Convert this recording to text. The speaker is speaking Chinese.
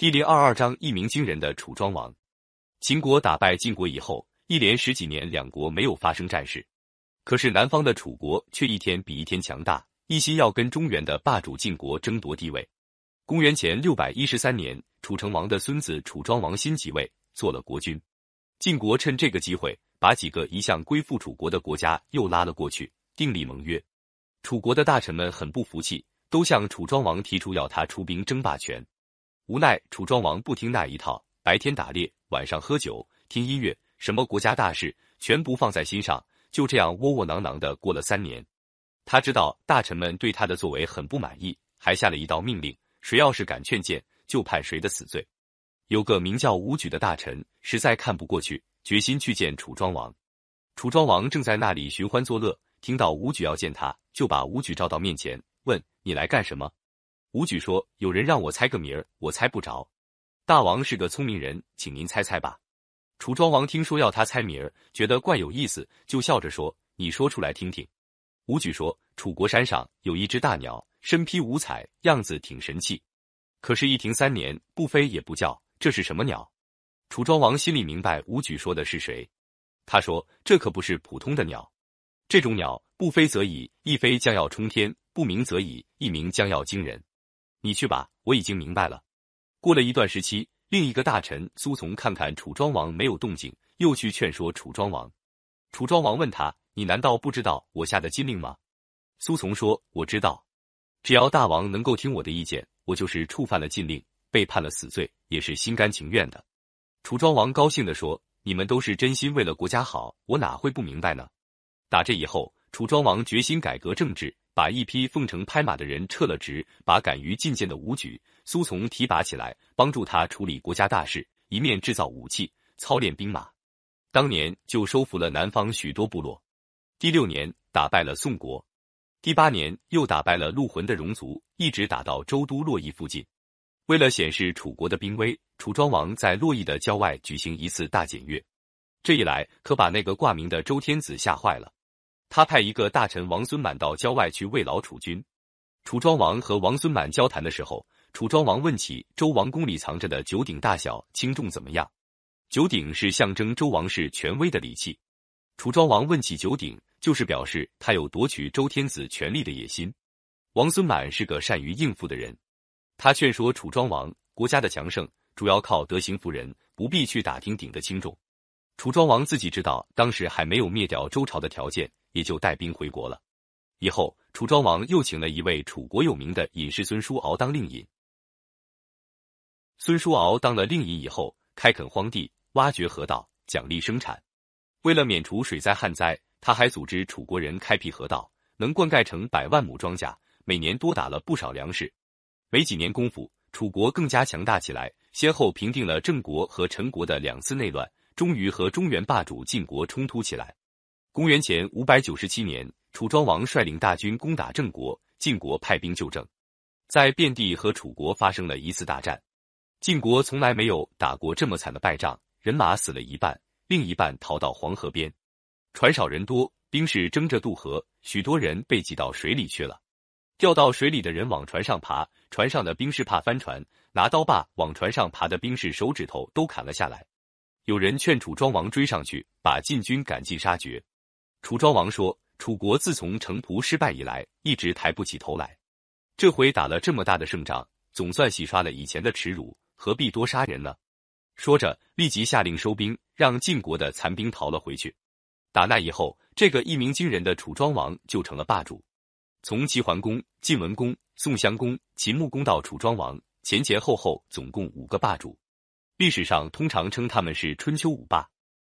第零二二章一鸣惊人的楚庄王。秦国打败晋国以后，一连十几年两国没有发生战事，可是南方的楚国却一天比一天强大，一心要跟中原的霸主晋国争夺地位。公元前六百一十三年，楚成王的孙子楚庄王新即位，做了国君。晋国趁这个机会，把几个一向归附楚国的国家又拉了过去，订立盟约。楚国的大臣们很不服气，都向楚庄王提出要他出兵争霸权。无奈楚庄王不听那一套，白天打猎，晚上喝酒，听音乐，什么国家大事全不放在心上。就这样窝窝囊囊的过了三年。他知道大臣们对他的作为很不满意，还下了一道命令：谁要是敢劝谏，就判谁的死罪。有个名叫武举的大臣实在看不过去，决心去见楚庄王。楚庄王正在那里寻欢作乐。听到武举要见他，就把武举召到面前，问：“你来干什么？”武举说：“有人让我猜个名儿，我猜不着。大王是个聪明人，请您猜猜吧。”楚庄王听说要他猜名儿，觉得怪有意思，就笑着说：“你说出来听听。”武举说：“楚国山上有一只大鸟，身披五彩，样子挺神气。可是，一停三年，不飞也不叫，这是什么鸟？”楚庄王心里明白武举说的是谁，他说：“这可不是普通的鸟。”这种鸟不飞则已，一飞将要冲天；不鸣则已，一鸣将要惊人。你去吧，我已经明白了。过了一段时期，另一个大臣苏从看看楚庄王没有动静，又去劝说楚庄王。楚庄王问他：“你难道不知道我下的禁令吗？”苏从说：“我知道，只要大王能够听我的意见，我就是触犯了禁令，被判了死罪，也是心甘情愿的。”楚庄王高兴地说：“你们都是真心为了国家好，我哪会不明白呢？”打这以后，楚庄王决心改革政治，把一批奉承拍马的人撤了职，把敢于进谏的武举、苏从提拔起来，帮助他处理国家大事，一面制造武器，操练兵马。当年就收服了南方许多部落。第六年打败了宋国，第八年又打败了陆浑的戎族，一直打到周都洛邑附近。为了显示楚国的兵威，楚庄王在洛邑的郊外举行一次大检阅。这一来，可把那个挂名的周天子吓坏了。他派一个大臣王孙满到郊外去慰劳楚军。楚庄王和王孙满交谈的时候，楚庄王问起周王宫里藏着的九鼎大小轻重怎么样。九鼎是象征周王室权威的礼器。楚庄王问起九鼎，就是表示他有夺取周天子权力的野心。王孙满是个善于应付的人，他劝说楚庄王，国家的强盛主要靠德行服人，不必去打听鼎的轻重。楚庄王自己知道，当时还没有灭掉周朝的条件。也就带兵回国了。以后，楚庄王又请了一位楚国有名的隐士孙叔敖当令尹。孙叔敖当了令尹以后，开垦荒地，挖掘河道，奖励生产。为了免除水灾旱灾，他还组织楚国人开辟河道，能灌溉成百万亩庄稼，每年多打了不少粮食。没几年功夫，楚国更加强大起来，先后平定了郑国和陈国的两次内乱，终于和中原霸主晋国冲突起来。公元前五百九十七年，楚庄王率领大军攻打郑国，晋国派兵救郑，在遍地和楚国发生了一次大战。晋国从来没有打过这么惨的败仗，人马死了一半，另一半逃到黄河边，船少人多，兵士争着渡河，许多人被挤到水里去了。掉到水里的人往船上爬，船上的兵士怕翻船，拿刀把往船上爬的兵士手指头都砍了下来。有人劝楚庄王追上去，把晋军赶尽杀绝。楚庄王说：“楚国自从城濮失败以来，一直抬不起头来。这回打了这么大的胜仗，总算洗刷了以前的耻辱，何必多杀人呢？”说着，立即下令收兵，让晋国的残兵逃了回去。打那以后，这个一鸣惊人的楚庄王就成了霸主。从齐桓公、晋文公、宋襄公、秦穆公到楚庄王，前前后后总共五个霸主。历史上通常称他们是春秋五霸。